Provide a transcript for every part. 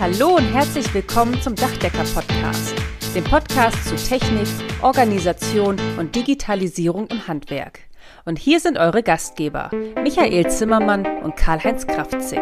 Hallo und herzlich willkommen zum Dachdecker-Podcast, dem Podcast zu Technik, Organisation und Digitalisierung im Handwerk. Und hier sind eure Gastgeber, Michael Zimmermann und Karl-Heinz Kraftzig.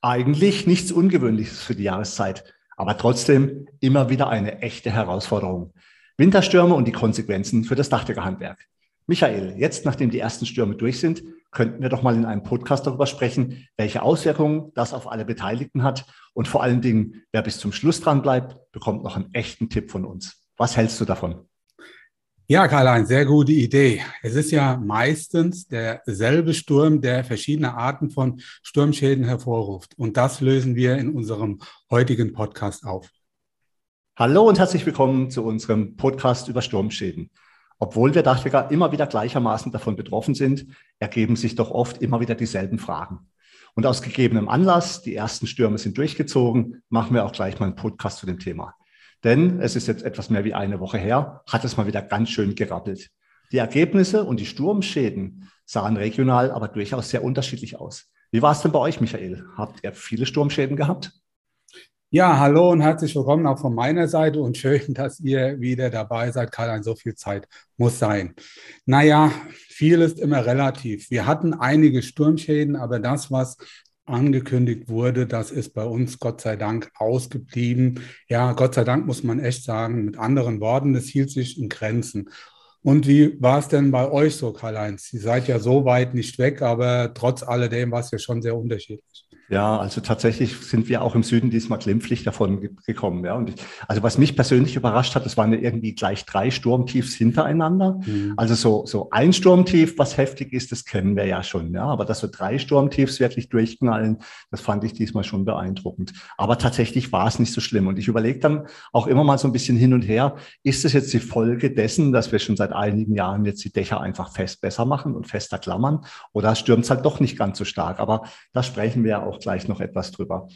Eigentlich nichts Ungewöhnliches für die Jahreszeit, aber trotzdem immer wieder eine echte Herausforderung. Winterstürme und die Konsequenzen für das Dachdeckerhandwerk. Michael, jetzt nachdem die ersten Stürme durch sind, könnten wir doch mal in einem Podcast darüber sprechen, welche Auswirkungen das auf alle Beteiligten hat. Und vor allen Dingen, wer bis zum Schluss dran bleibt, bekommt noch einen echten Tipp von uns. Was hältst du davon? Ja, Karl-Heinz, sehr gute Idee. Es ist ja meistens derselbe Sturm, der verschiedene Arten von Sturmschäden hervorruft. Und das lösen wir in unserem heutigen Podcast auf. Hallo und herzlich willkommen zu unserem Podcast über Sturmschäden. Obwohl wir Dachdecker immer wieder gleichermaßen davon betroffen sind, ergeben sich doch oft immer wieder dieselben Fragen. Und aus gegebenem Anlass, die ersten Stürme sind durchgezogen, machen wir auch gleich mal einen Podcast zu dem Thema. Denn es ist jetzt etwas mehr wie eine Woche her, hat es mal wieder ganz schön gerappelt. Die Ergebnisse und die Sturmschäden sahen regional aber durchaus sehr unterschiedlich aus. Wie war es denn bei euch, Michael? Habt ihr viele Sturmschäden gehabt? Ja, hallo und herzlich willkommen auch von meiner Seite und schön, dass ihr wieder dabei seid. Karl, so viel Zeit muss sein. Naja, viel ist immer relativ. Wir hatten einige Sturmschäden, aber das, was angekündigt wurde, das ist bei uns Gott sei Dank ausgeblieben. Ja, Gott sei Dank muss man echt sagen, mit anderen Worten, es hielt sich in Grenzen. Und wie war es denn bei euch so, Karl-Heinz? Ihr seid ja so weit nicht weg, aber trotz alledem war es ja schon sehr unterschiedlich. Ja, also tatsächlich sind wir auch im Süden diesmal glimpflich davon gekommen. Ja. Und ich, also was mich persönlich überrascht hat, das waren ja irgendwie gleich drei Sturmtiefs hintereinander. Mhm. Also so, so ein Sturmtief, was heftig ist, das kennen wir ja schon. Ja. Aber dass so drei Sturmtiefs wirklich durchknallen, das fand ich diesmal schon beeindruckend. Aber tatsächlich war es nicht so schlimm. Und ich überlege dann auch immer mal so ein bisschen hin und her, ist es jetzt die Folge dessen, dass wir schon seit einigen Jahren jetzt die Dächer einfach fest besser machen und fester klammern? Oder stürmt es halt doch nicht ganz so stark? Aber da sprechen wir ja auch auch gleich noch etwas drüber.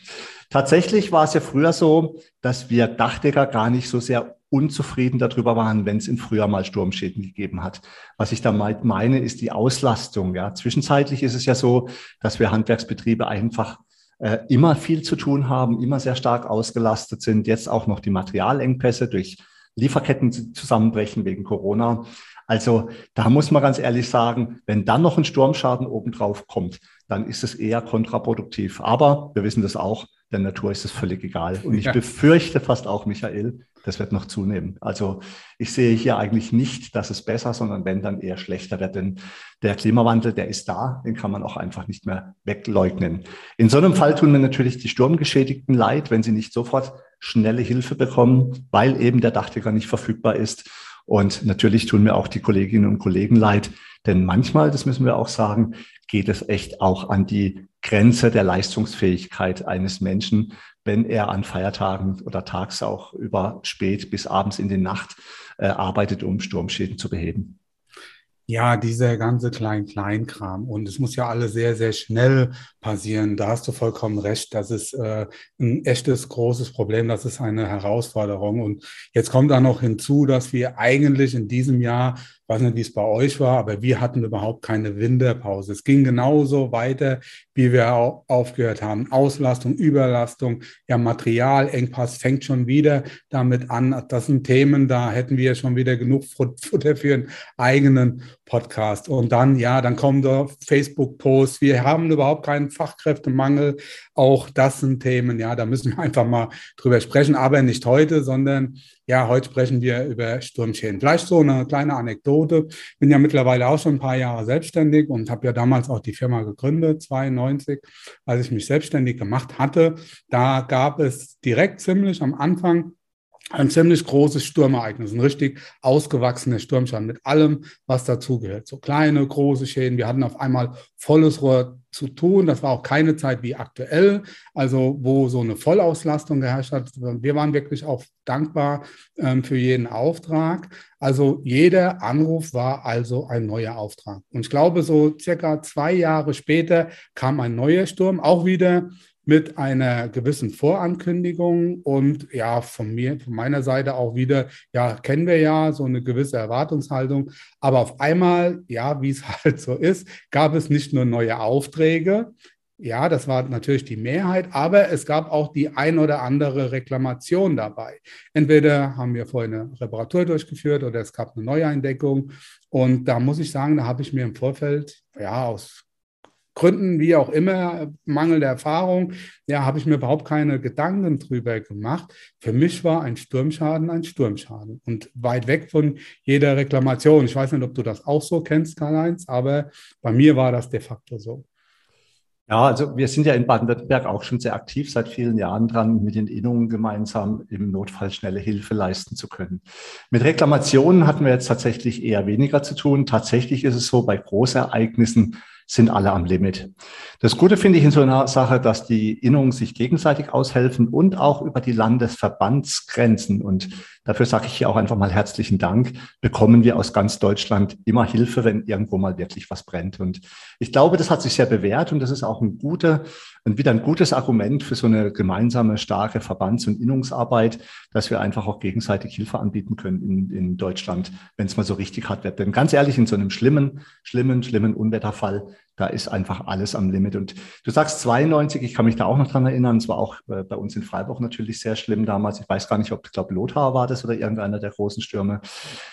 Tatsächlich war es ja früher so, dass wir Dachdecker gar nicht so sehr unzufrieden darüber waren, wenn es im Frühjahr mal Sturmschäden gegeben hat. Was ich damit meine, ist die Auslastung. Ja, zwischenzeitlich ist es ja so, dass wir Handwerksbetriebe einfach äh, immer viel zu tun haben, immer sehr stark ausgelastet sind. Jetzt auch noch die Materialengpässe durch Lieferketten zusammenbrechen wegen Corona. Also da muss man ganz ehrlich sagen, wenn dann noch ein Sturmschaden obendrauf kommt, dann ist es eher kontraproduktiv. Aber wir wissen das auch, der Natur ist es völlig egal. Und ich ja. befürchte fast auch, Michael, das wird noch zunehmen. Also ich sehe hier eigentlich nicht, dass es besser, sondern wenn dann eher schlechter wird. Denn der Klimawandel, der ist da, den kann man auch einfach nicht mehr wegleugnen. In so einem Fall tun mir natürlich die Sturmgeschädigten leid, wenn sie nicht sofort schnelle Hilfe bekommen, weil eben der Dachdecker nicht verfügbar ist. Und natürlich tun mir auch die Kolleginnen und Kollegen leid, denn manchmal, das müssen wir auch sagen, geht es echt auch an die Grenze der Leistungsfähigkeit eines Menschen, wenn er an Feiertagen oder tags auch über spät bis abends in die Nacht äh, arbeitet, um Sturmschäden zu beheben. Ja, dieser ganze Klein-Klein-Kram. Und es muss ja alles sehr, sehr schnell passieren. Da hast du vollkommen recht. Das ist äh, ein echtes großes Problem. Das ist eine Herausforderung. Und jetzt kommt da noch hinzu, dass wir eigentlich in diesem Jahr weiß nicht, wie es bei euch war, aber wir hatten überhaupt keine Winterpause. Es ging genauso weiter, wie wir aufgehört haben. Auslastung, Überlastung, ja, Materialengpass fängt schon wieder damit an. Das sind Themen, da hätten wir schon wieder genug Futter für einen eigenen Podcast. Und dann, ja, dann kommen da Facebook-Posts. Wir haben überhaupt keinen Fachkräftemangel. Auch das sind Themen, ja, da müssen wir einfach mal drüber sprechen, aber nicht heute, sondern ja, heute sprechen wir über Sturmschäden. Vielleicht so eine kleine Anekdote. Bin ja mittlerweile auch schon ein paar Jahre selbstständig und habe ja damals auch die Firma gegründet, 92, als ich mich selbstständig gemacht hatte. Da gab es direkt ziemlich am Anfang ein ziemlich großes Sturmereignis, ein richtig ausgewachsener Sturmschaden mit allem, was dazugehört. So kleine, große Schäden. Wir hatten auf einmal volles Rohr zu tun. Das war auch keine Zeit wie aktuell, also wo so eine Vollauslastung geherrscht hat. Wir waren wirklich auch dankbar ähm, für jeden Auftrag. Also jeder Anruf war also ein neuer Auftrag. Und ich glaube, so circa zwei Jahre später kam ein neuer Sturm, auch wieder mit einer gewissen Vorankündigung und ja, von mir, von meiner Seite auch wieder, ja, kennen wir ja so eine gewisse Erwartungshaltung. Aber auf einmal, ja, wie es halt so ist, gab es nicht nur neue Aufträge, ja, das war natürlich die Mehrheit, aber es gab auch die ein oder andere Reklamation dabei. Entweder haben wir vorher eine Reparatur durchgeführt oder es gab eine Neueindeckung. Und da muss ich sagen, da habe ich mir im Vorfeld, ja, aus Gründen, wie auch immer, mangelnde Erfahrung, ja, habe ich mir überhaupt keine Gedanken drüber gemacht. Für mich war ein Sturmschaden ein Sturmschaden und weit weg von jeder Reklamation. Ich weiß nicht, ob du das auch so kennst, Karl-Heinz, aber bei mir war das de facto so. Ja, also wir sind ja in Baden-Württemberg auch schon sehr aktiv seit vielen Jahren dran, mit den Innungen gemeinsam im Notfall schnelle Hilfe leisten zu können. Mit Reklamationen hatten wir jetzt tatsächlich eher weniger zu tun. Tatsächlich ist es so, bei Großereignissen sind alle am Limit. Das Gute finde ich in so einer Sache, dass die Innungen sich gegenseitig aushelfen und auch über die Landesverbandsgrenzen. Und dafür sage ich hier auch einfach mal herzlichen Dank. Bekommen wir aus ganz Deutschland immer Hilfe, wenn irgendwo mal wirklich was brennt. Und ich glaube, das hat sich sehr bewährt und das ist auch ein guter, wieder ein gutes Argument für so eine gemeinsame, starke Verbands- und Innungsarbeit, dass wir einfach auch gegenseitig Hilfe anbieten können in, in Deutschland, wenn es mal so richtig hart wird. Denn ganz ehrlich, in so einem schlimmen, schlimmen, schlimmen Unwetterfall, da ist einfach alles am Limit. Und du sagst 92, ich kann mich da auch noch dran erinnern, es war auch äh, bei uns in Freiburg natürlich sehr schlimm damals. Ich weiß gar nicht, ob, ich glaube, Lothar war das oder irgendeiner der großen Stürme.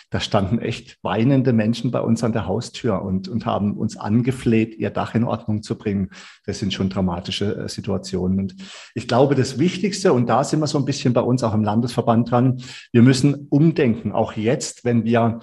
Da standen echt weinende Menschen bei uns an der Haustür und, und haben uns angefleht, ihr Dach in Ordnung zu bringen. Das sind schon dramatische äh, Situationen. Und ich glaube, das Wichtigste, und da sind wir so ein bisschen bei uns auch im Landesverband dran, wir müssen umdenken, auch jetzt, wenn wir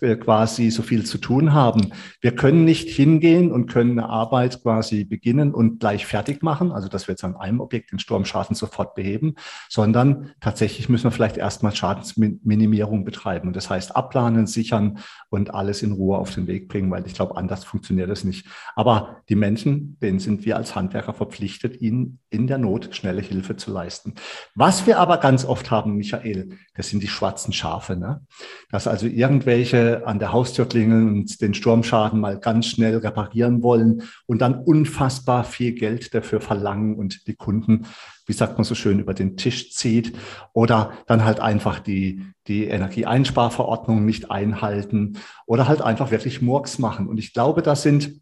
quasi so viel zu tun haben. Wir können nicht hingehen und können eine Arbeit quasi beginnen und gleich fertig machen, also dass wir jetzt an einem Objekt den Sturmschaden sofort beheben, sondern tatsächlich müssen wir vielleicht erstmal Schadensminimierung betreiben. Und das heißt abplanen, sichern und alles in Ruhe auf den Weg bringen, weil ich glaube, anders funktioniert das nicht. Aber die Menschen, denen sind wir als Handwerker verpflichtet, ihnen in der Not schnelle Hilfe zu leisten. Was wir aber ganz oft haben, Michael, das sind die schwarzen Schafe. Ne? Dass also irgendwelche an der Haustür klingeln und den Sturmschaden mal ganz schnell reparieren wollen und dann unfassbar viel Geld dafür verlangen und die Kunden, wie sagt man so schön, über den Tisch zieht oder dann halt einfach die, die Energieeinsparverordnung nicht einhalten oder halt einfach wirklich Murks machen. Und ich glaube, da sind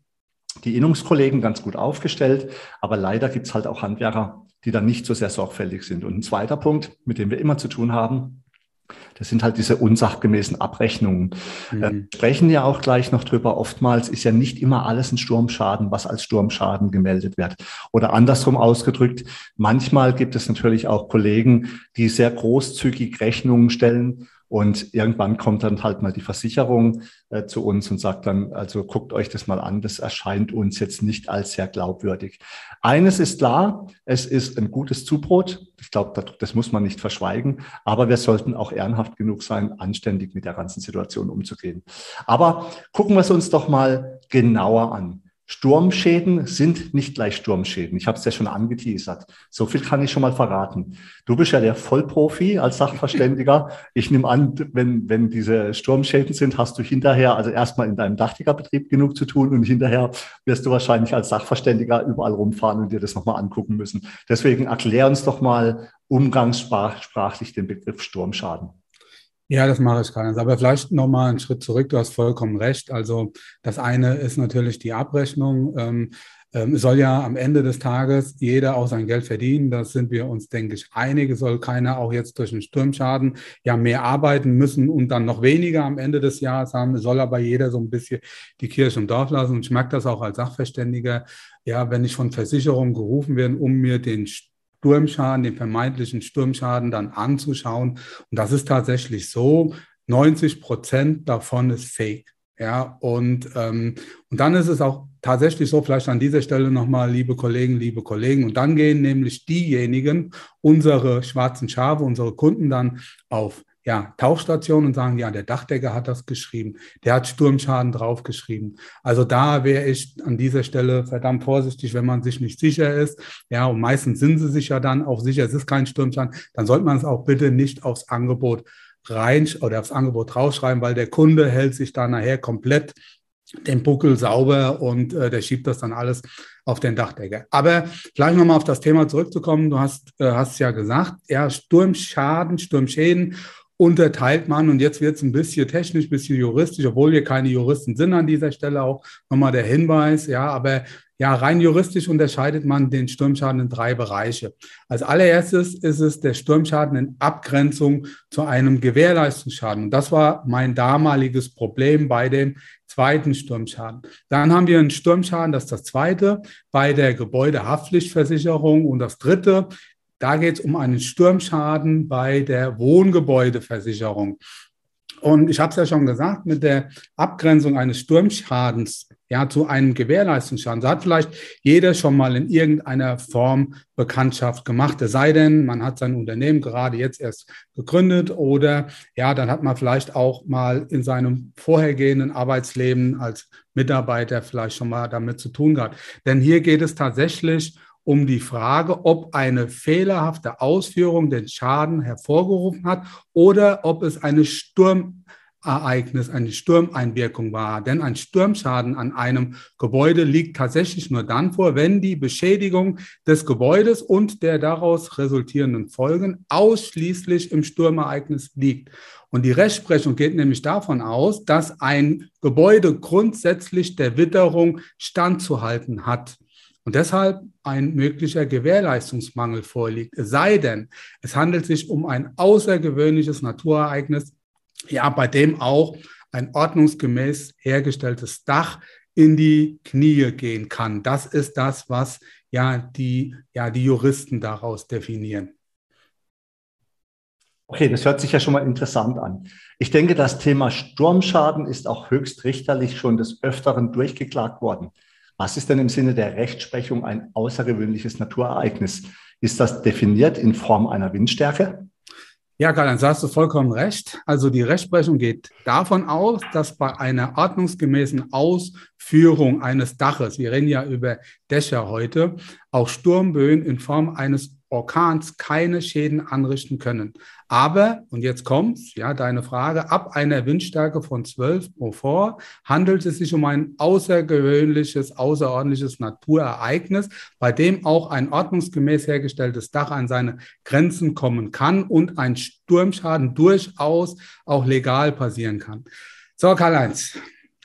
die Innungskollegen ganz gut aufgestellt, aber leider gibt es halt auch Handwerker, die dann nicht so sehr sorgfältig sind. Und ein zweiter Punkt, mit dem wir immer zu tun haben, das sind halt diese unsachgemäßen Abrechnungen. Mhm. Wir sprechen ja auch gleich noch drüber. Oftmals ist ja nicht immer alles ein Sturmschaden, was als Sturmschaden gemeldet wird. Oder andersrum ausgedrückt, manchmal gibt es natürlich auch Kollegen, die sehr großzügig Rechnungen stellen und irgendwann kommt dann halt mal die Versicherung äh, zu uns und sagt dann, also guckt euch das mal an, das erscheint uns jetzt nicht als sehr glaubwürdig. Eines ist klar, es ist ein gutes Zubrot. Ich glaube, das, das muss man nicht verschweigen, aber wir sollten auch ehrenhaft genug sein, anständig mit der ganzen Situation umzugehen. Aber gucken wir es uns doch mal genauer an. Sturmschäden sind nicht gleich Sturmschäden. Ich habe es ja schon angeteasert. So viel kann ich schon mal verraten. Du bist ja der Vollprofi als Sachverständiger. Ich nehme an, wenn, wenn diese Sturmschäden sind, hast du hinterher, also erstmal in deinem Dachdeckerbetrieb genug zu tun und hinterher wirst du wahrscheinlich als Sachverständiger überall rumfahren und dir das nochmal angucken müssen. Deswegen erklär uns doch mal umgangssprachlich den Begriff Sturmschaden. Ja, das mache ich gar Aber vielleicht nochmal einen Schritt zurück. Du hast vollkommen recht. Also das eine ist natürlich die Abrechnung. Ähm, ähm, soll ja am Ende des Tages jeder auch sein Geld verdienen. Da sind wir uns, denke ich, einig. Soll keiner auch jetzt durch einen Sturmschaden ja mehr arbeiten müssen und dann noch weniger am Ende des Jahres haben. Soll aber jeder so ein bisschen die Kirche im Dorf lassen. Und ich merke das auch als Sachverständiger. Ja, wenn ich von Versicherungen gerufen werde, um mir den Sturmschaden, den vermeintlichen Sturmschaden dann anzuschauen. Und das ist tatsächlich so. 90 Prozent davon ist Fake. Ja, und, ähm, und dann ist es auch tatsächlich so, vielleicht an dieser Stelle nochmal, liebe Kollegen, liebe Kollegen, und dann gehen nämlich diejenigen, unsere schwarzen Schafe, unsere Kunden dann auf ja, Tauchstation und sagen, ja, der Dachdecker hat das geschrieben, der hat Sturmschaden draufgeschrieben. Also da wäre ich an dieser Stelle verdammt vorsichtig, wenn man sich nicht sicher ist. Ja, und meistens sind sie sich ja dann auch sicher, es ist kein Sturmschaden, dann sollte man es auch bitte nicht aufs Angebot rein oder aufs Angebot rausschreiben, weil der Kunde hält sich da nachher komplett den Buckel sauber und äh, der schiebt das dann alles auf den Dachdecker. Aber vielleicht nochmal auf das Thema zurückzukommen. Du hast, äh, hast ja gesagt, ja, Sturmschaden, Sturmschäden unterteilt man, und jetzt wird es ein bisschen technisch, ein bisschen juristisch, obwohl wir keine Juristen sind an dieser Stelle, auch nochmal der Hinweis, ja, aber ja, rein juristisch unterscheidet man den Sturmschaden in drei Bereiche. Als allererstes ist es der Sturmschaden in Abgrenzung zu einem Gewährleistungsschaden. Und das war mein damaliges Problem bei dem zweiten Sturmschaden. Dann haben wir einen Sturmschaden, das ist das zweite, bei der Gebäudehaftpflichtversicherung. Und das dritte, da geht es um einen Sturmschaden bei der Wohngebäudeversicherung. Und ich habe es ja schon gesagt, mit der Abgrenzung eines Sturmschadens ja, zu einem Gewährleistungsschaden. Da hat vielleicht jeder schon mal in irgendeiner Form Bekanntschaft gemacht. Es sei denn, man hat sein Unternehmen gerade jetzt erst gegründet oder ja, dann hat man vielleicht auch mal in seinem vorhergehenden Arbeitsleben als Mitarbeiter vielleicht schon mal damit zu tun gehabt. Denn hier geht es tatsächlich um die Frage, ob eine fehlerhafte Ausführung den Schaden hervorgerufen hat oder ob es eine Sturmereignis, eine Sturmeinwirkung war. Denn ein Sturmschaden an einem Gebäude liegt tatsächlich nur dann vor, wenn die Beschädigung des Gebäudes und der daraus resultierenden Folgen ausschließlich im Sturmereignis liegt. Und die Rechtsprechung geht nämlich davon aus, dass ein Gebäude grundsätzlich der Witterung standzuhalten hat und deshalb ein möglicher Gewährleistungsmangel vorliegt. Es sei denn, es handelt sich um ein außergewöhnliches Naturereignis, ja, bei dem auch ein ordnungsgemäß hergestelltes Dach in die Knie gehen kann. Das ist das, was ja die, ja, die Juristen daraus definieren. Okay, das hört sich ja schon mal interessant an. Ich denke, das Thema Sturmschaden ist auch höchstrichterlich schon des Öfteren durchgeklagt worden. Was ist denn im Sinne der Rechtsprechung ein außergewöhnliches Naturereignis? Ist das definiert in Form einer Windstärke? Ja, Karl, dann hast du vollkommen recht. Also die Rechtsprechung geht davon aus, dass bei einer ordnungsgemäßen Ausführung eines Daches, wir reden ja über Dächer heute, auch Sturmböen in Form eines Orkans keine Schäden anrichten können. Aber, und jetzt kommt's, ja, deine Frage, ab einer Windstärke von 12 Beaufort handelt es sich um ein außergewöhnliches, außerordentliches Naturereignis, bei dem auch ein ordnungsgemäß hergestelltes Dach an seine Grenzen kommen kann und ein Sturmschaden durchaus auch legal passieren kann. So, Karl-Heinz,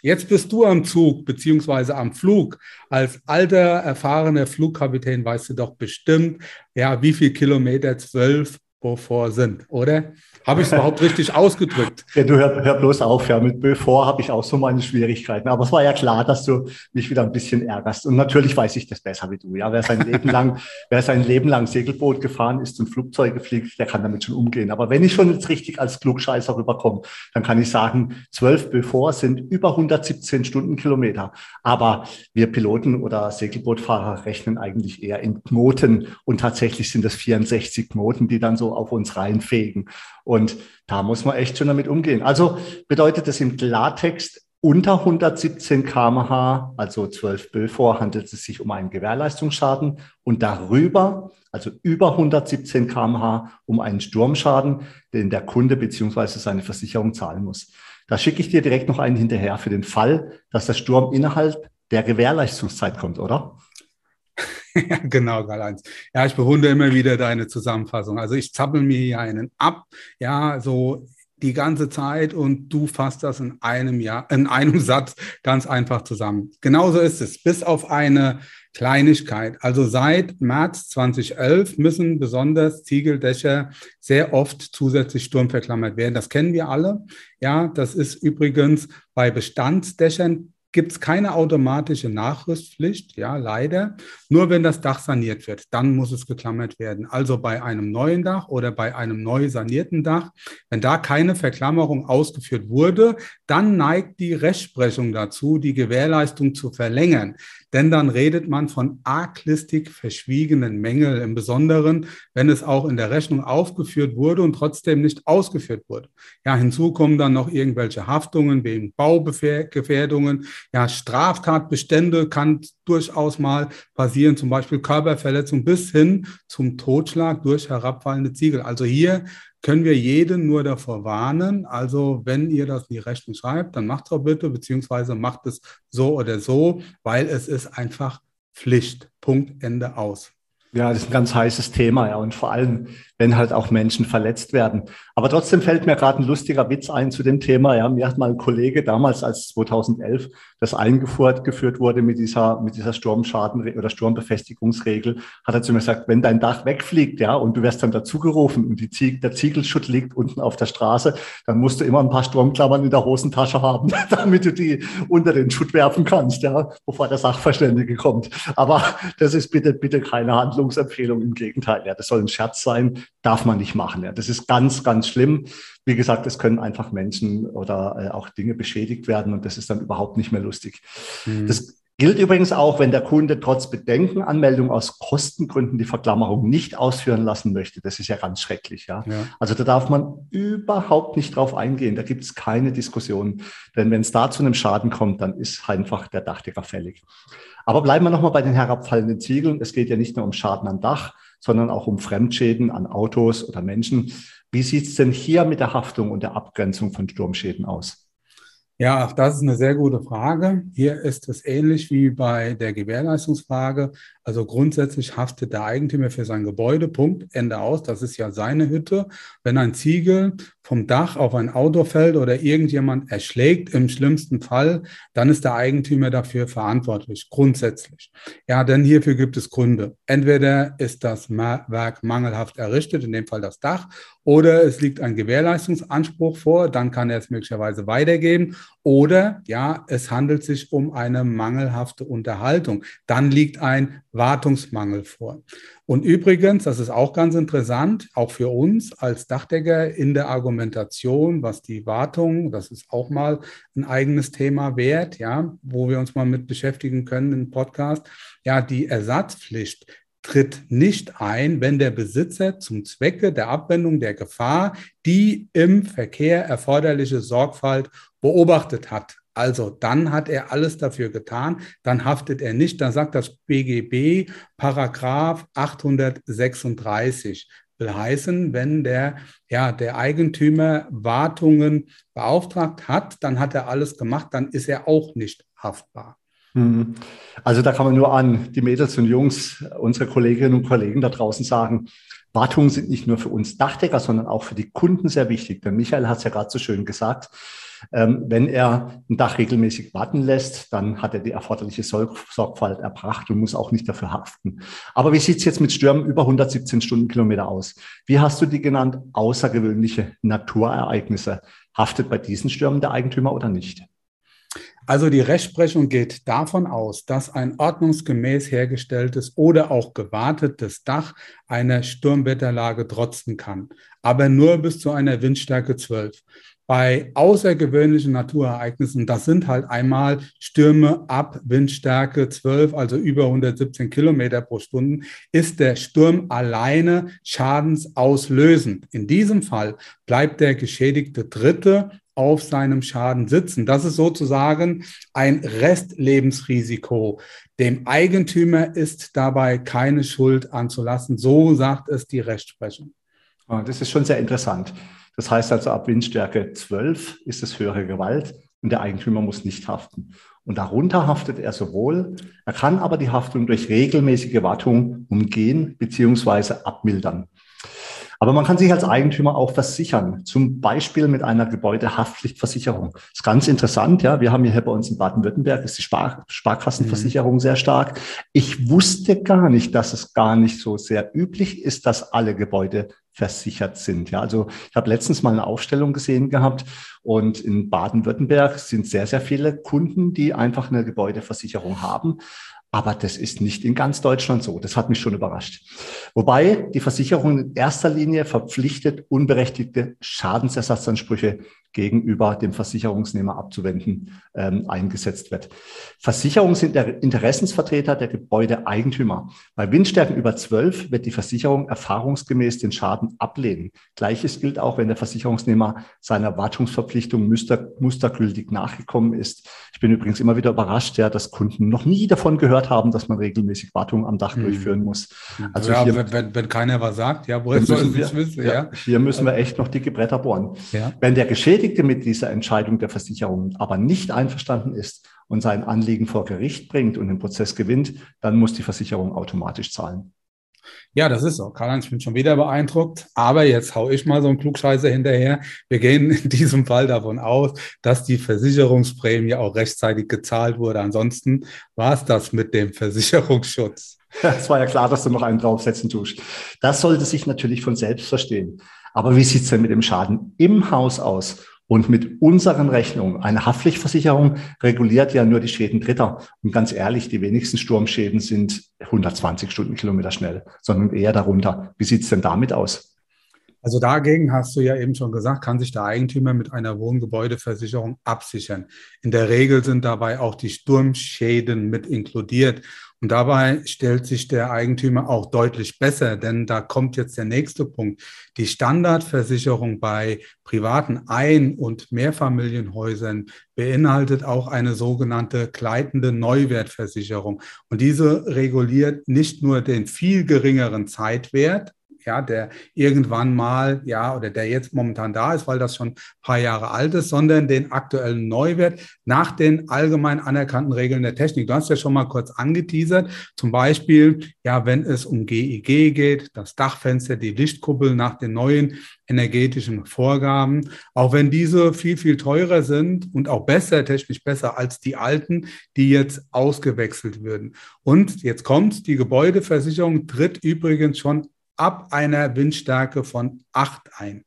Jetzt bist du am Zug beziehungsweise am Flug. Als alter, erfahrener Flugkapitän weißt du doch bestimmt, ja, wie viel Kilometer zwölf Beaufort sind, oder? Habe ich es überhaupt richtig ausgedrückt? Ja, du hör, hör bloß auf, ja, mit Beaufort habe ich auch so meine Schwierigkeiten. Aber es war ja klar, dass du mich wieder ein bisschen ärgerst. Und natürlich weiß ich das besser wie du. Ja, wer sein Leben lang, wer sein Leben lang Segelboot gefahren ist und Flugzeuge fliegt, der kann damit schon umgehen. Aber wenn ich schon jetzt richtig als Klugscheißer rüberkomme, dann kann ich sagen, zwölf Beaufort sind über 117 Stundenkilometer. Aber wir Piloten oder Segelbootfahrer rechnen eigentlich eher in Knoten. Und tatsächlich sind es 64 Knoten, die dann so auf uns reinfegen. Und da muss man echt schon damit umgehen. Also bedeutet das im Klartext, unter 117 kmh, also 12 Böfor, handelt es sich um einen Gewährleistungsschaden und darüber, also über 117 kmh, um einen Sturmschaden, den der Kunde beziehungsweise seine Versicherung zahlen muss. Da schicke ich dir direkt noch einen hinterher für den Fall, dass der Sturm innerhalb der Gewährleistungszeit kommt, oder? ja, genau, Karl-Heinz. Ja, ich bewundere immer wieder deine Zusammenfassung. Also ich zappel mir hier einen ab, ja, so die ganze Zeit und du fasst das in einem Jahr, in einem Satz ganz einfach zusammen. Genauso ist es, bis auf eine Kleinigkeit. Also seit März 2011 müssen besonders Ziegeldächer sehr oft zusätzlich sturmverklammert werden. Das kennen wir alle. Ja, das ist übrigens bei Bestandsdächern gibt es keine automatische Nachrüstpflicht, ja, leider. Nur wenn das Dach saniert wird, dann muss es geklammert werden. Also bei einem neuen Dach oder bei einem neu sanierten Dach, wenn da keine Verklammerung ausgeführt wurde, dann neigt die Rechtsprechung dazu, die Gewährleistung zu verlängern. Denn dann redet man von arglistig verschwiegenen Mängeln, im Besonderen, wenn es auch in der Rechnung aufgeführt wurde und trotzdem nicht ausgeführt wurde. Ja, hinzu kommen dann noch irgendwelche Haftungen wegen Baugefährdungen Ja, Straftatbestände kann durchaus mal passieren, zum Beispiel Körperverletzung bis hin zum Totschlag durch herabfallende Ziegel. Also hier können wir jeden nur davor warnen. Also wenn ihr das in die Rechnung schreibt, dann macht es auch bitte, beziehungsweise macht es so oder so, weil es ist einfach Pflicht. Punkt, Ende aus. Ja, das ist ein ganz heißes Thema, ja. Und vor allem, wenn halt auch Menschen verletzt werden. Aber trotzdem fällt mir gerade ein lustiger Witz ein zu dem Thema. Ja, mir hat mal ein Kollege damals, als 2011 das eingeführt geführt wurde mit dieser, mit dieser Sturmschaden oder Sturmbefestigungsregel, hat er zu mir gesagt, wenn dein Dach wegfliegt, ja, und du wirst dann dazugerufen und die Zieg der Ziegelschutt liegt unten auf der Straße, dann musst du immer ein paar Sturmklammern in der Hosentasche haben, damit du die unter den Schutt werfen kannst, ja, bevor der Sachverständige kommt. Aber das ist bitte, bitte keine Handlungsempfehlung. Im Gegenteil, ja, das soll ein Scherz sein, darf man nicht machen. Ja, das ist ganz, ganz schlimm. Wie gesagt, es können einfach Menschen oder äh, auch Dinge beschädigt werden und das ist dann überhaupt nicht mehr lustig. Mhm. Das gilt übrigens auch, wenn der Kunde trotz Bedenkenanmeldung aus Kostengründen die Verklammerung nicht ausführen lassen möchte. Das ist ja ganz schrecklich. Ja? ja. Also da darf man überhaupt nicht drauf eingehen. Da gibt es keine Diskussion. Denn wenn es da zu einem Schaden kommt, dann ist einfach der Dachdecker fällig. Aber bleiben wir nochmal bei den herabfallenden Ziegeln. Es geht ja nicht nur um Schaden am Dach, sondern auch um Fremdschäden an Autos oder Menschen. Wie sieht es denn hier mit der Haftung und der Abgrenzung von Sturmschäden aus? Ja, das ist eine sehr gute Frage. Hier ist es ähnlich wie bei der Gewährleistungsfrage. Also grundsätzlich haftet der Eigentümer für sein Gebäude. Punkt. Ende aus. Das ist ja seine Hütte. Wenn ein Ziegel vom Dach auf ein Auto fällt oder irgendjemand erschlägt, im schlimmsten Fall, dann ist der Eigentümer dafür verantwortlich. Grundsätzlich. Ja, denn hierfür gibt es Gründe. Entweder ist das Werk mangelhaft errichtet, in dem Fall das Dach, oder es liegt ein Gewährleistungsanspruch vor, dann kann er es möglicherweise weitergeben. Oder ja, es handelt sich um eine mangelhafte Unterhaltung. Dann liegt ein Wartungsmangel vor. Und übrigens, das ist auch ganz interessant, auch für uns als Dachdecker in der Argumentation, was die Wartung, das ist auch mal ein eigenes Thema wert, ja, wo wir uns mal mit beschäftigen können im Podcast. Ja, die Ersatzpflicht tritt nicht ein, wenn der Besitzer zum Zwecke der Abwendung der Gefahr die im Verkehr erforderliche Sorgfalt beobachtet hat. Also dann hat er alles dafür getan, dann haftet er nicht. Dann sagt das BGB Paragraph 836 will heißen, wenn der, ja, der Eigentümer Wartungen beauftragt hat, dann hat er alles gemacht, dann ist er auch nicht haftbar. Mhm. Also da kann man nur an die Mädels und Jungs, unsere Kolleginnen und Kollegen da draußen sagen, Wartungen sind nicht nur für uns Dachdecker, sondern auch für die Kunden sehr wichtig. Denn Michael hat es ja gerade so schön gesagt. Ähm, wenn er ein Dach regelmäßig warten lässt, dann hat er die erforderliche Sorgfalt erbracht und muss auch nicht dafür haften. Aber wie sieht es jetzt mit Stürmen über 117 Stundenkilometer aus? Wie hast du die genannt? Außergewöhnliche Naturereignisse. Haftet bei diesen Stürmen der Eigentümer oder nicht? Also die Rechtsprechung geht davon aus, dass ein ordnungsgemäß hergestelltes oder auch gewartetes Dach einer Sturmwetterlage trotzen kann, aber nur bis zu einer Windstärke 12. Bei außergewöhnlichen Naturereignissen, das sind halt einmal Stürme ab Windstärke 12, also über 117 Kilometer pro Stunde, ist der Sturm alleine schadensauslösend. In diesem Fall bleibt der geschädigte Dritte auf seinem Schaden sitzen. Das ist sozusagen ein Restlebensrisiko. Dem Eigentümer ist dabei keine Schuld anzulassen. So sagt es die Rechtsprechung. Das ist schon sehr interessant. Das heißt also, ab Windstärke 12 ist es höhere Gewalt und der Eigentümer muss nicht haften. Und darunter haftet er sowohl, er kann aber die Haftung durch regelmäßige Wartung umgehen bzw. abmildern. Aber man kann sich als Eigentümer auch versichern, zum Beispiel mit einer Gebäudehaftpflichtversicherung. Das ist ganz interessant, ja. Wir haben hier bei uns in Baden-Württemberg ist die Spar Sparkassenversicherung mhm. sehr stark. Ich wusste gar nicht, dass es gar nicht so sehr üblich ist, dass alle Gebäude versichert sind. Ja, also ich habe letztens mal eine Aufstellung gesehen gehabt und in Baden-Württemberg sind sehr, sehr viele Kunden, die einfach eine Gebäudeversicherung haben. Aber das ist nicht in ganz Deutschland so. Das hat mich schon überrascht. Wobei die Versicherung in erster Linie verpflichtet, unberechtigte Schadensersatzansprüche gegenüber dem Versicherungsnehmer abzuwenden, ähm, eingesetzt wird. Versicherungen sind der Interessensvertreter der Gebäudeeigentümer. Bei Windstärken über 12 wird die Versicherung erfahrungsgemäß den Schaden ablehnen. Gleiches gilt auch, wenn der Versicherungsnehmer seiner Wartungsverpflichtung muster, mustergültig nachgekommen ist. Ich bin übrigens immer wieder überrascht, ja, dass Kunden noch nie davon gehört haben, dass man regelmäßig Wartungen am Dach hm. durchführen muss. Also ja, hier, wenn, wenn, keiner was sagt, ja, woher sollen Sie es wissen? Ja, ja, Hier müssen wir echt noch dicke Bretter bohren. Ja. Wenn der Geschädigte mit dieser Entscheidung der Versicherung aber nicht einverstanden ist und sein Anliegen vor Gericht bringt und den Prozess gewinnt, dann muss die Versicherung automatisch zahlen. Ja, das ist so. Karl-Heinz, ich bin schon wieder beeindruckt. Aber jetzt hau ich mal so einen Klugscheißer hinterher. Wir gehen in diesem Fall davon aus, dass die Versicherungsprämie auch rechtzeitig gezahlt wurde. Ansonsten war es das mit dem Versicherungsschutz. Es war ja klar, dass du noch einen draufsetzen tust. Das sollte sich natürlich von selbst verstehen. Aber wie sieht's denn mit dem Schaden im Haus aus? Und mit unseren Rechnungen, eine Haftpflichtversicherung reguliert ja nur die Schäden Dritter. Und ganz ehrlich, die wenigsten Sturmschäden sind 120 Stundenkilometer schnell, sondern eher darunter. Wie sieht's denn damit aus? Also dagegen hast du ja eben schon gesagt, kann sich der Eigentümer mit einer Wohngebäudeversicherung absichern. In der Regel sind dabei auch die Sturmschäden mit inkludiert. Und dabei stellt sich der Eigentümer auch deutlich besser, denn da kommt jetzt der nächste Punkt. Die Standardversicherung bei privaten Ein- und Mehrfamilienhäusern beinhaltet auch eine sogenannte gleitende Neuwertversicherung. Und diese reguliert nicht nur den viel geringeren Zeitwert, ja, der irgendwann mal, ja, oder der jetzt momentan da ist, weil das schon ein paar Jahre alt ist, sondern den aktuellen Neuwert nach den allgemein anerkannten Regeln der Technik. Du hast ja schon mal kurz angeteasert, zum Beispiel, ja, wenn es um GEG geht, das Dachfenster, die Lichtkuppel nach den neuen energetischen Vorgaben, auch wenn diese viel, viel teurer sind und auch besser, technisch besser als die alten, die jetzt ausgewechselt würden. Und jetzt kommt, die Gebäudeversicherung tritt übrigens schon ab einer Windstärke von 8 ein.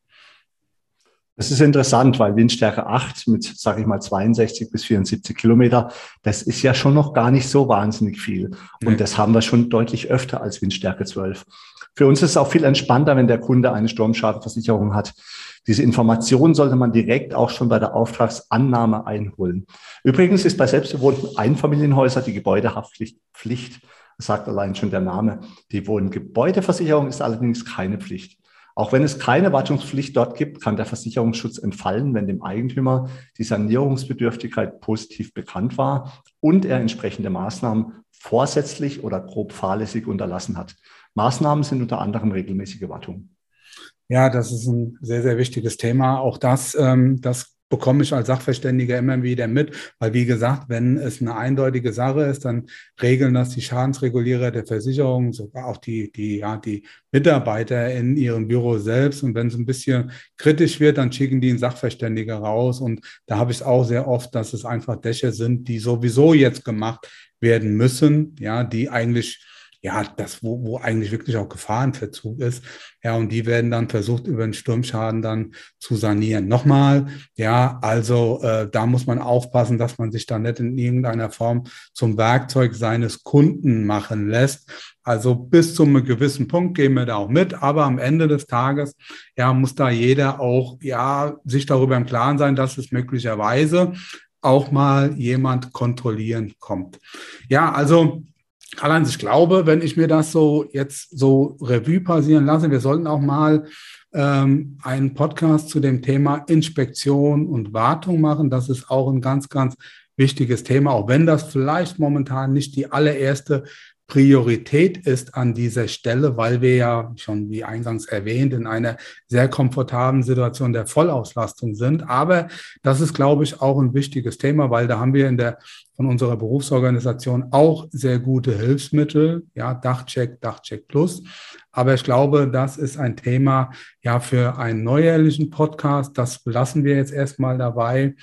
Das ist interessant, weil Windstärke 8 mit, sage ich mal, 62 bis 74 Kilometer, das ist ja schon noch gar nicht so wahnsinnig viel. Und das haben wir schon deutlich öfter als Windstärke 12. Für uns ist es auch viel entspannter, wenn der Kunde eine Sturmschadenversicherung hat. Diese Information sollte man direkt auch schon bei der Auftragsannahme einholen. Übrigens ist bei selbstbewohnten Einfamilienhäusern die Gebäudehaftpflicht Pflicht sagt allein schon der Name. Die Wohngebäudeversicherung ist allerdings keine Pflicht. Auch wenn es keine Wartungspflicht dort gibt, kann der Versicherungsschutz entfallen, wenn dem Eigentümer die Sanierungsbedürftigkeit positiv bekannt war und er entsprechende Maßnahmen vorsätzlich oder grob fahrlässig unterlassen hat. Maßnahmen sind unter anderem regelmäßige Wartung. Ja, das ist ein sehr, sehr wichtiges Thema. Auch das, ähm, das bekomme ich als Sachverständiger immer wieder mit, weil wie gesagt, wenn es eine eindeutige Sache ist, dann regeln das die Schadensregulierer der Versicherung, sogar auch die, die, ja, die Mitarbeiter in ihrem Büro selbst. Und wenn es ein bisschen kritisch wird, dann schicken die einen Sachverständiger raus. Und da habe ich es auch sehr oft, dass es einfach Dächer sind, die sowieso jetzt gemacht werden müssen, ja, die eigentlich ja, das, wo, wo eigentlich wirklich auch Gefahrenverzug ist. Ja, und die werden dann versucht, über den Sturmschaden dann zu sanieren. Nochmal, ja, also äh, da muss man aufpassen, dass man sich da nicht in irgendeiner Form zum Werkzeug seines Kunden machen lässt. Also bis zu einem gewissen Punkt gehen wir da auch mit, aber am Ende des Tages, ja, muss da jeder auch, ja, sich darüber im Klaren sein, dass es möglicherweise auch mal jemand kontrollieren kommt. Ja, also Karl-Heinz, ich glaube, wenn ich mir das so jetzt so Revue passieren lasse, wir sollten auch mal ähm, einen Podcast zu dem Thema Inspektion und Wartung machen. Das ist auch ein ganz, ganz wichtiges Thema, auch wenn das vielleicht momentan nicht die allererste Priorität ist an dieser Stelle, weil wir ja schon wie eingangs erwähnt in einer sehr komfortablen Situation der Vollauslastung sind. Aber das ist, glaube ich, auch ein wichtiges Thema, weil da haben wir in der von unserer Berufsorganisation auch sehr gute Hilfsmittel, ja, Dachcheck, Dachcheck Plus. Aber ich glaube, das ist ein Thema ja für einen neuerlichen Podcast. Das lassen wir jetzt erstmal dabei.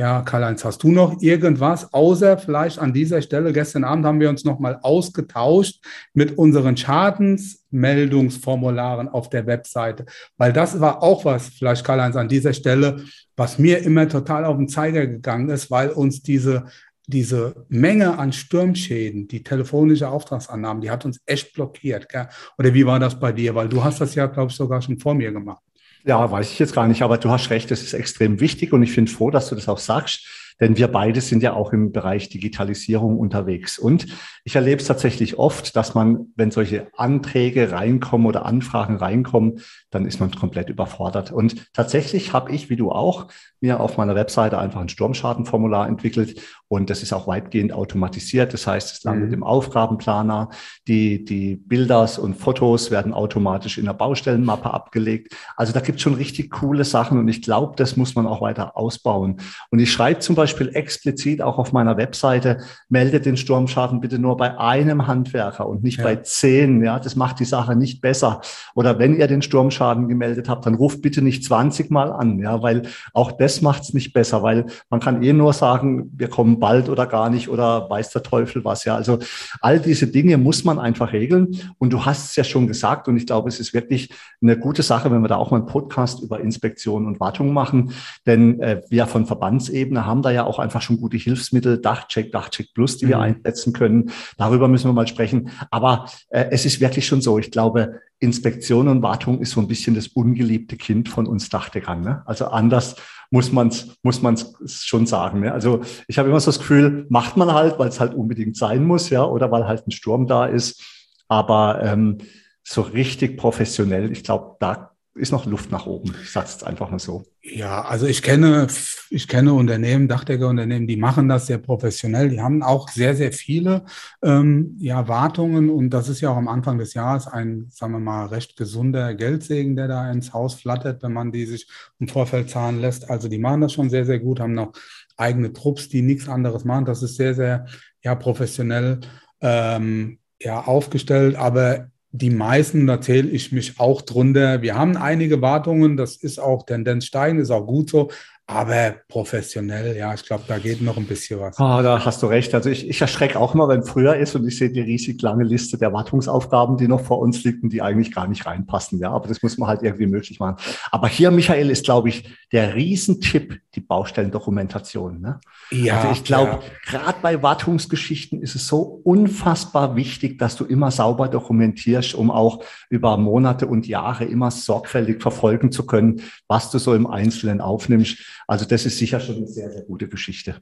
Ja, Karl-Heinz, hast du noch irgendwas, außer vielleicht an dieser Stelle, gestern Abend haben wir uns nochmal ausgetauscht mit unseren Schadensmeldungsformularen auf der Webseite, weil das war auch was, vielleicht Karl-Heinz, an dieser Stelle, was mir immer total auf den Zeiger gegangen ist, weil uns diese diese Menge an Sturmschäden, die telefonische Auftragsannahmen, die hat uns echt blockiert. Gell? Oder wie war das bei dir? Weil du hast das ja, glaube ich, sogar schon vor mir gemacht. Ja, weiß ich jetzt gar nicht, aber du hast recht, das ist extrem wichtig und ich finde froh, dass du das auch sagst denn wir beide sind ja auch im Bereich Digitalisierung unterwegs. Und ich erlebe es tatsächlich oft, dass man, wenn solche Anträge reinkommen oder Anfragen reinkommen, dann ist man komplett überfordert. Und tatsächlich habe ich, wie du auch, mir auf meiner Webseite einfach ein Sturmschadenformular entwickelt und das ist auch weitgehend automatisiert. Das heißt, es landet mhm. im Aufgabenplaner. Die, die Bilder und Fotos werden automatisch in der Baustellenmappe abgelegt. Also da gibt es schon richtig coole Sachen und ich glaube, das muss man auch weiter ausbauen. Und ich schreibe zum Beispiel explizit auch auf meiner Webseite, melde den Sturmschaden bitte nur bei einem Handwerker und nicht ja. bei zehn. Ja, das macht die Sache nicht besser. Oder wenn ihr den Sturmschaden gemeldet habt, dann ruft bitte nicht 20 Mal an. Ja, weil auch das das macht es nicht besser, weil man kann eh nur sagen, wir kommen bald oder gar nicht oder weiß der Teufel was. Ja, also all diese Dinge muss man einfach regeln. Und du hast es ja schon gesagt und ich glaube, es ist wirklich eine gute Sache, wenn wir da auch mal einen Podcast über Inspektion und Wartung machen, denn äh, wir von Verbandsebene haben da ja auch einfach schon gute Hilfsmittel, Dachcheck, Dachcheck Plus, die mhm. wir einsetzen können. Darüber müssen wir mal sprechen. Aber äh, es ist wirklich schon so. Ich glaube, Inspektion und Wartung ist so ein bisschen das ungeliebte Kind von uns Dachdeckern. Ne? Also anders muss man es muss man's schon sagen. Ne? Also ich habe immer so das Gefühl, macht man halt, weil es halt unbedingt sein muss, ja, oder weil halt ein Sturm da ist. Aber ähm, so richtig professionell, ich glaube, da ist noch Luft nach oben. Ich sage es einfach mal so. Ja, also ich kenne, ich kenne Unternehmen, Dachdeckerunternehmen, die machen das sehr professionell. Die haben auch sehr, sehr viele ähm, ja, Wartungen und das ist ja auch am Anfang des Jahres ein, sagen wir mal, recht gesunder Geldsegen, der da ins Haus flattert, wenn man die sich im Vorfeld zahlen lässt. Also die machen das schon sehr, sehr gut, haben noch eigene Trupps, die nichts anderes machen. Das ist sehr, sehr ja, professionell ähm, ja, aufgestellt, aber die meisten, da zähle ich mich auch drunter. Wir haben einige Wartungen, das ist auch Tendenz steigen, ist auch gut so. Aber professionell, ja, ich glaube, da geht noch ein bisschen was. Ah, da hast du recht. Also ich, ich erschrecke auch immer, wenn früher ist und ich sehe die riesig lange Liste der Wartungsaufgaben, die noch vor uns liegen, die eigentlich gar nicht reinpassen. Ja, aber das muss man halt irgendwie möglich machen. Aber hier, Michael, ist, glaube ich, der Riesentipp, die Baustellendokumentation. Ne? Ja. Also ich glaube, ja. gerade bei Wartungsgeschichten ist es so unfassbar wichtig, dass du immer sauber dokumentierst, um auch über Monate und Jahre immer sorgfältig verfolgen zu können, was du so im Einzelnen aufnimmst. Also das ist sicher schon eine sehr, sehr gute Geschichte.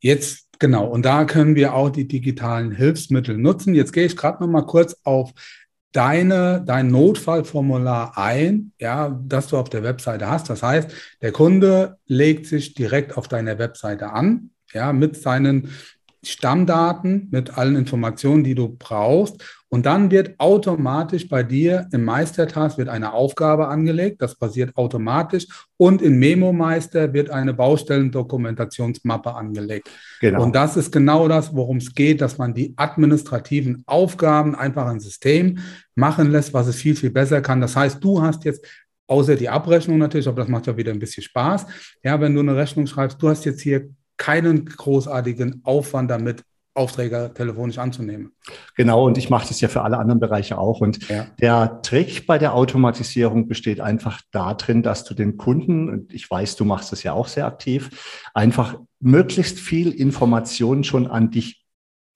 Jetzt, genau, und da können wir auch die digitalen Hilfsmittel nutzen. Jetzt gehe ich gerade noch mal kurz auf deine, dein Notfallformular ein, ja, das du auf der Webseite hast. Das heißt, der Kunde legt sich direkt auf deine Webseite an, ja, mit seinen Stammdaten, mit allen Informationen, die du brauchst. Und dann wird automatisch bei dir im Meistertask wird eine Aufgabe angelegt. Das passiert automatisch. Und in Memo Meister wird eine Baustellendokumentationsmappe angelegt. Genau. Und das ist genau das, worum es geht, dass man die administrativen Aufgaben einfach ein System machen lässt, was es viel, viel besser kann. Das heißt, du hast jetzt außer die Abrechnung natürlich, aber das macht ja wieder ein bisschen Spaß. Ja, wenn du eine Rechnung schreibst, du hast jetzt hier keinen großartigen Aufwand damit, Aufträge telefonisch anzunehmen. Genau, und ich mache das ja für alle anderen Bereiche auch. Und ja. der Trick bei der Automatisierung besteht einfach darin, dass du den Kunden, und ich weiß, du machst das ja auch sehr aktiv, einfach möglichst viel Information schon an dich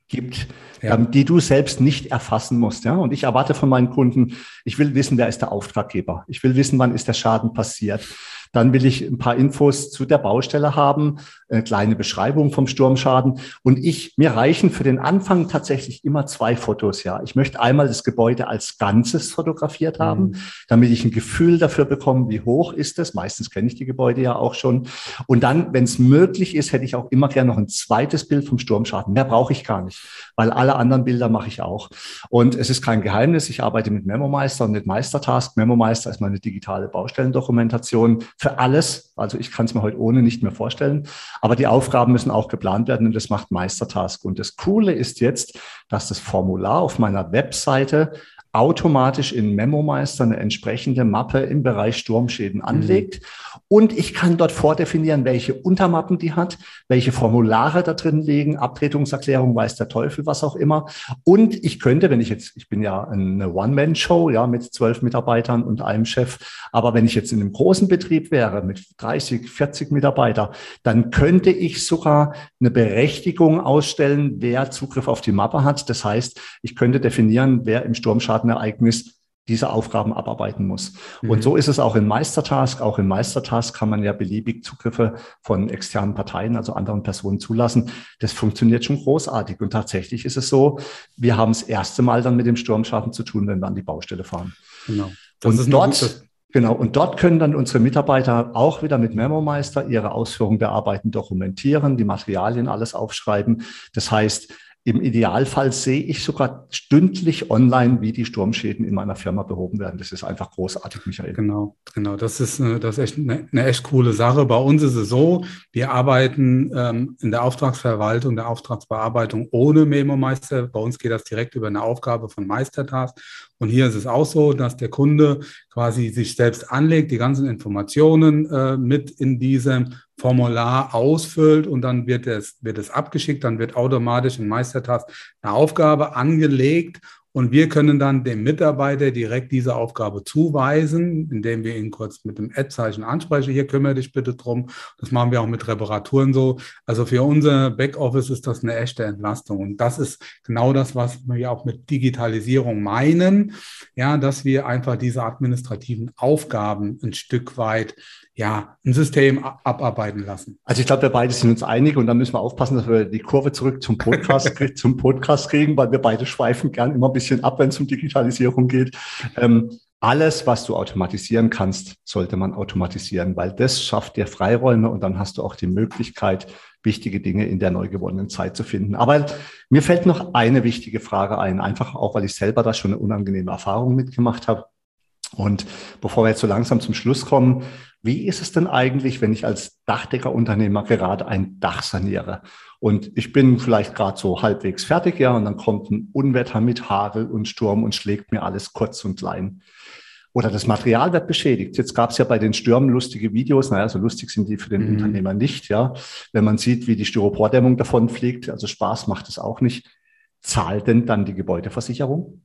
gibt, ja. ähm, die du selbst nicht erfassen musst. Ja? Und ich erwarte von meinen Kunden, ich will wissen, wer ist der Auftraggeber. Ich will wissen, wann ist der Schaden passiert. Dann will ich ein paar Infos zu der Baustelle haben, eine kleine Beschreibung vom Sturmschaden. Und ich, mir reichen für den Anfang tatsächlich immer zwei Fotos, ja. Ich möchte einmal das Gebäude als Ganzes fotografiert haben, mhm. damit ich ein Gefühl dafür bekomme, wie hoch ist es. Meistens kenne ich die Gebäude ja auch schon. Und dann, wenn es möglich ist, hätte ich auch immer gerne noch ein zweites Bild vom Sturmschaden. Mehr brauche ich gar nicht, weil alle anderen Bilder mache ich auch. Und es ist kein Geheimnis. Ich arbeite mit MemoMeister und mit Meistertask. MemoMeister ist meine digitale Baustellendokumentation für alles. Also ich kann es mir heute ohne nicht mehr vorstellen. Aber die Aufgaben müssen auch geplant werden und das macht Meistertask. Und das Coole ist jetzt, dass das Formular auf meiner Webseite automatisch in MemoMeister eine entsprechende Mappe im Bereich Sturmschäden anlegt. Mhm. Und ich kann dort vordefinieren, welche Untermappen die hat, welche Formulare da drin liegen, Abtretungserklärung, weiß der Teufel, was auch immer. Und ich könnte, wenn ich jetzt, ich bin ja eine One-Man-Show, ja, mit zwölf Mitarbeitern und einem Chef. Aber wenn ich jetzt in einem großen Betrieb wäre, mit 30, 40 Mitarbeiter, dann könnte ich sogar eine Berechtigung ausstellen, wer Zugriff auf die Mappe hat. Das heißt, ich könnte definieren, wer im Sturmschaden Ereignis diese Aufgaben abarbeiten muss. Mhm. Und so ist es auch in Meistertask. Auch in Meistertask kann man ja beliebig Zugriffe von externen Parteien, also anderen Personen zulassen. Das funktioniert schon großartig. Und tatsächlich ist es so, wir haben das erste Mal dann mit dem Sturmschaden zu tun, wenn wir an die Baustelle fahren. Genau. Das und dort, Genau, und dort können dann unsere Mitarbeiter auch wieder mit MemoMeister ihre Ausführungen der Arbeiten dokumentieren, die Materialien alles aufschreiben. Das heißt, im Idealfall sehe ich sogar stündlich online, wie die Sturmschäden in meiner Firma behoben werden. Das ist einfach großartig, Michael. Genau, genau. Das ist, äh, das ist echt eine, eine echt coole Sache. Bei uns ist es so, wir arbeiten ähm, in der Auftragsverwaltung, der Auftragsbearbeitung ohne Memo-Meister. Bei uns geht das direkt über eine Aufgabe von Meistertask. Und hier ist es auch so, dass der Kunde quasi sich selbst anlegt, die ganzen Informationen äh, mit in diesem Formular ausfüllt und dann wird es, wird es abgeschickt, dann wird automatisch in Meistertask eine Aufgabe angelegt und wir können dann dem Mitarbeiter direkt diese Aufgabe zuweisen, indem wir ihn kurz mit dem Ad-Zeichen ansprechen. Hier kümmere dich bitte drum. Das machen wir auch mit Reparaturen so. Also für unser Backoffice ist das eine echte Entlastung. Und das ist genau das, was wir auch mit Digitalisierung meinen. Ja, dass wir einfach diese administrativen Aufgaben ein Stück weit ja, ein System abarbeiten lassen. Also ich glaube, wir beide sind uns einig und dann müssen wir aufpassen, dass wir die Kurve zurück zum Podcast, zum Podcast kriegen, weil wir beide schweifen gern immer ein bisschen ab, wenn es um Digitalisierung geht. Ähm, alles, was du automatisieren kannst, sollte man automatisieren, weil das schafft dir Freiräume und dann hast du auch die Möglichkeit, wichtige Dinge in der neu gewonnenen Zeit zu finden. Aber mir fällt noch eine wichtige Frage ein, einfach auch, weil ich selber da schon eine unangenehme Erfahrung mitgemacht habe. Und bevor wir jetzt so langsam zum Schluss kommen, wie ist es denn eigentlich, wenn ich als Dachdeckerunternehmer gerade ein Dach saniere? Und ich bin vielleicht gerade so halbwegs fertig, ja, und dann kommt ein Unwetter mit Hagel und Sturm und schlägt mir alles kurz und klein. Oder das Material wird beschädigt. Jetzt gab es ja bei den Stürmen lustige Videos. Naja, so lustig sind die für den mhm. Unternehmer nicht, ja. Wenn man sieht, wie die Styropordämmung davon fliegt, also Spaß macht es auch nicht. Zahlt denn dann die Gebäudeversicherung?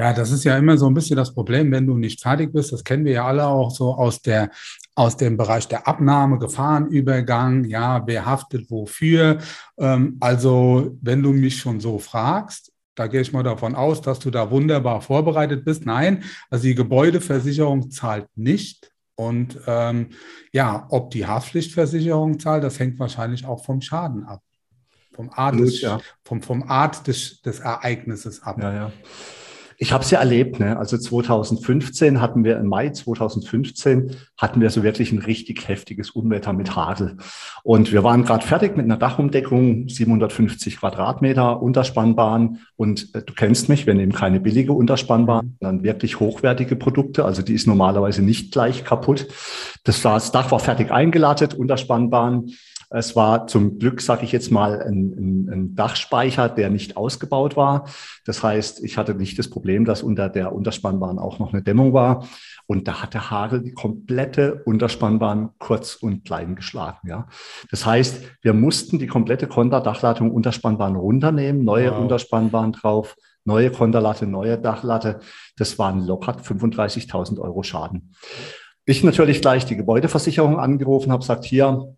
Ja, das ist ja immer so ein bisschen das Problem, wenn du nicht fertig bist. Das kennen wir ja alle auch so aus der aus dem Bereich der Abnahme, Gefahrenübergang, ja, wer haftet wofür. Ähm, also, wenn du mich schon so fragst, da gehe ich mal davon aus, dass du da wunderbar vorbereitet bist. Nein, also die Gebäudeversicherung zahlt nicht. Und ähm, ja, ob die Haftpflichtversicherung zahlt, das hängt wahrscheinlich auch vom Schaden ab. Vom Art, Blut, des, ja. vom, vom Art des, des Ereignisses ab. Ja, ja. Ich habe es ja erlebt. Ne? Also 2015 hatten wir, im Mai 2015 hatten wir so wirklich ein richtig heftiges Unwetter mit Hagel. Und wir waren gerade fertig mit einer Dachumdeckung, 750 Quadratmeter, Unterspannbahn. Und äh, du kennst mich, wir nehmen keine billige Unterspannbahn, sondern wirklich hochwertige Produkte. Also die ist normalerweise nicht gleich kaputt. Das, das Dach war fertig eingelattet, Unterspannbahn. Es war zum Glück, sage ich jetzt mal, ein, ein, ein, Dachspeicher, der nicht ausgebaut war. Das heißt, ich hatte nicht das Problem, dass unter der Unterspannbahn auch noch eine Dämmung war. Und da hat der Hagel die komplette Unterspannbahn kurz und klein geschlagen. Ja. Das heißt, wir mussten die komplette Konterdachladung Unterspannbahn runternehmen, neue wow. Unterspannbahn drauf, neue Konterlatte, neue Dachlatte. Das waren locker 35.000 Euro Schaden. Ich natürlich gleich die Gebäudeversicherung angerufen, habe gesagt, hier,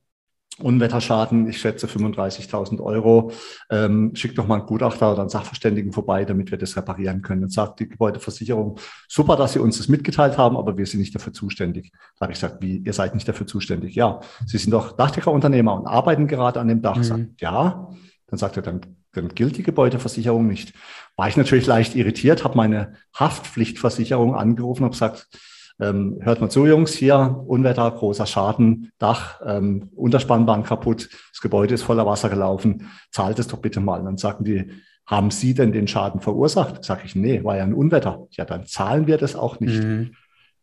Unwetterschaden, ich schätze 35.000 Euro. Ähm, schickt doch mal einen Gutachter oder einen Sachverständigen vorbei, damit wir das reparieren können. Und sagt die Gebäudeversicherung, super, dass Sie uns das mitgeteilt haben, aber wir sind nicht dafür zuständig. Da habe ich gesagt, wie, ihr seid nicht dafür zuständig? Ja, Sie sind doch Dachdeckerunternehmer und arbeiten gerade an dem Dach. Mhm. Sagt, ja, dann sagt er, dann, dann gilt die Gebäudeversicherung nicht. War ich natürlich leicht irritiert, habe meine Haftpflichtversicherung angerufen und gesagt, ähm, hört mal zu, Jungs, hier Unwetter, großer Schaden, Dach, ähm, Unterspannbahn kaputt, das Gebäude ist voller Wasser gelaufen, zahlt es doch bitte mal. Und dann sagten die, haben Sie denn den Schaden verursacht? Sag ich, nee, war ja ein Unwetter. Ja, dann zahlen wir das auch nicht. Mhm.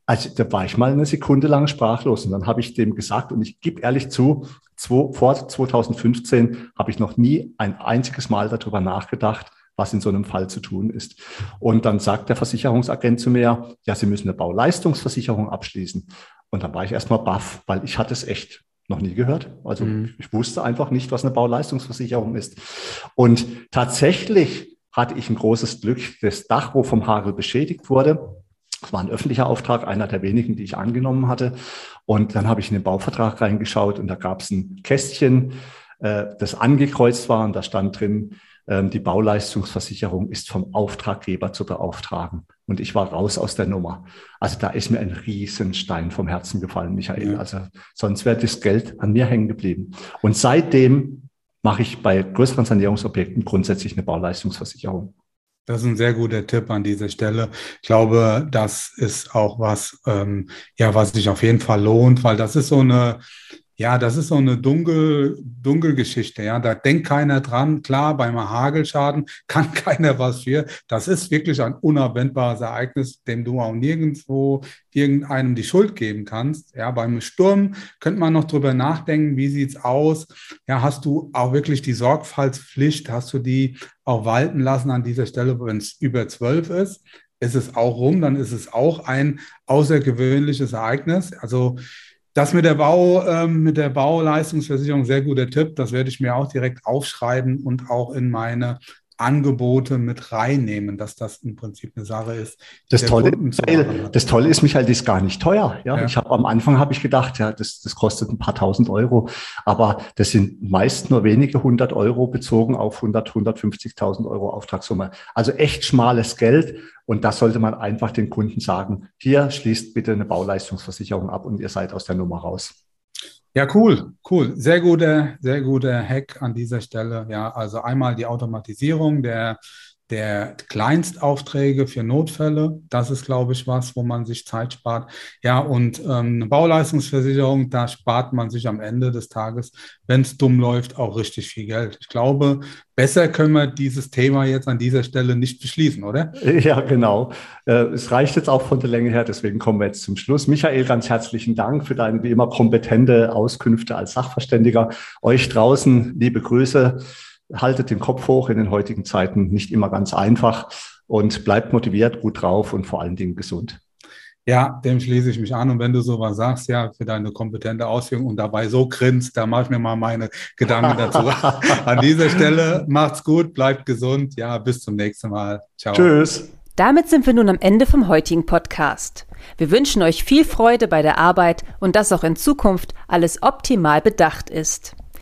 Also da war ich mal eine Sekunde lang sprachlos und dann habe ich dem gesagt und ich gebe ehrlich zu, zwei, vor 2015 habe ich noch nie ein einziges Mal darüber nachgedacht, was in so einem Fall zu tun ist. Und dann sagt der Versicherungsagent zu mir, ja, Sie müssen eine Bauleistungsversicherung abschließen. Und dann war ich erstmal baff, weil ich hatte es echt noch nie gehört. Also mhm. ich wusste einfach nicht, was eine Bauleistungsversicherung ist. Und tatsächlich hatte ich ein großes Glück, das Dach, wo vom Hagel beschädigt wurde, das war ein öffentlicher Auftrag, einer der wenigen, die ich angenommen hatte. Und dann habe ich in den Bauvertrag reingeschaut und da gab es ein Kästchen, äh, das angekreuzt war und da stand drin, die Bauleistungsversicherung ist vom Auftraggeber zu beauftragen. Und ich war raus aus der Nummer. Also da ist mir ein Riesenstein vom Herzen gefallen, Michael. Ja. Also sonst wäre das Geld an mir hängen geblieben. Und seitdem mache ich bei größeren Sanierungsobjekten grundsätzlich eine Bauleistungsversicherung. Das ist ein sehr guter Tipp an dieser Stelle. Ich glaube, das ist auch was, ähm, ja, was sich auf jeden Fall lohnt, weil das ist so eine, ja, das ist so eine dunkel, dunkel Geschichte. Ja, da denkt keiner dran. Klar, beim Hagelschaden kann keiner was für. Das ist wirklich ein unabwendbares Ereignis, dem du auch nirgendwo irgendeinem die Schuld geben kannst. Ja, beim Sturm könnte man noch drüber nachdenken, wie sieht's aus? Ja, hast du auch wirklich die Sorgfaltspflicht? Hast du die auch walten lassen an dieser Stelle, wenn es über zwölf ist? Ist es auch rum, dann ist es auch ein außergewöhnliches Ereignis. Also das mit der Bau, ähm, mit der Bauleistungsversicherung, sehr guter Tipp. Das werde ich mir auch direkt aufschreiben und auch in meine Angebote mit reinnehmen, dass das im Prinzip eine Sache ist. Das Tolle, das Tolle ist, Michael, das ist gar nicht teuer. Ja, ja. ich habe am Anfang habe ich gedacht, ja, das, das kostet ein paar tausend Euro, aber das sind meist nur wenige hundert Euro bezogen auf 100, 150.000 Euro Auftragssumme. Also echt schmales Geld und das sollte man einfach den Kunden sagen. Hier schließt bitte eine Bauleistungsversicherung ab und ihr seid aus der Nummer raus. Ja, cool, cool. Sehr guter, sehr guter Hack an dieser Stelle. Ja, also einmal die Automatisierung der der Kleinstaufträge für Notfälle, das ist, glaube ich, was, wo man sich Zeit spart. Ja, und ähm, eine Bauleistungsversicherung, da spart man sich am Ende des Tages, wenn es dumm läuft, auch richtig viel Geld. Ich glaube, besser können wir dieses Thema jetzt an dieser Stelle nicht beschließen, oder? Ja, genau. Äh, es reicht jetzt auch von der Länge her, deswegen kommen wir jetzt zum Schluss. Michael, ganz herzlichen Dank für deine wie immer kompetente Auskünfte als Sachverständiger. Euch draußen liebe Grüße haltet den Kopf hoch in den heutigen Zeiten, nicht immer ganz einfach und bleibt motiviert, gut drauf und vor allen Dingen gesund. Ja, dem schließe ich mich an. Und wenn du sowas sagst, ja, für deine kompetente Ausführung und dabei so grinst, da mache ich mir mal meine Gedanken dazu. An dieser Stelle macht's gut, bleibt gesund. Ja, bis zum nächsten Mal. Ciao. Tschüss. Damit sind wir nun am Ende vom heutigen Podcast. Wir wünschen euch viel Freude bei der Arbeit und dass auch in Zukunft alles optimal bedacht ist.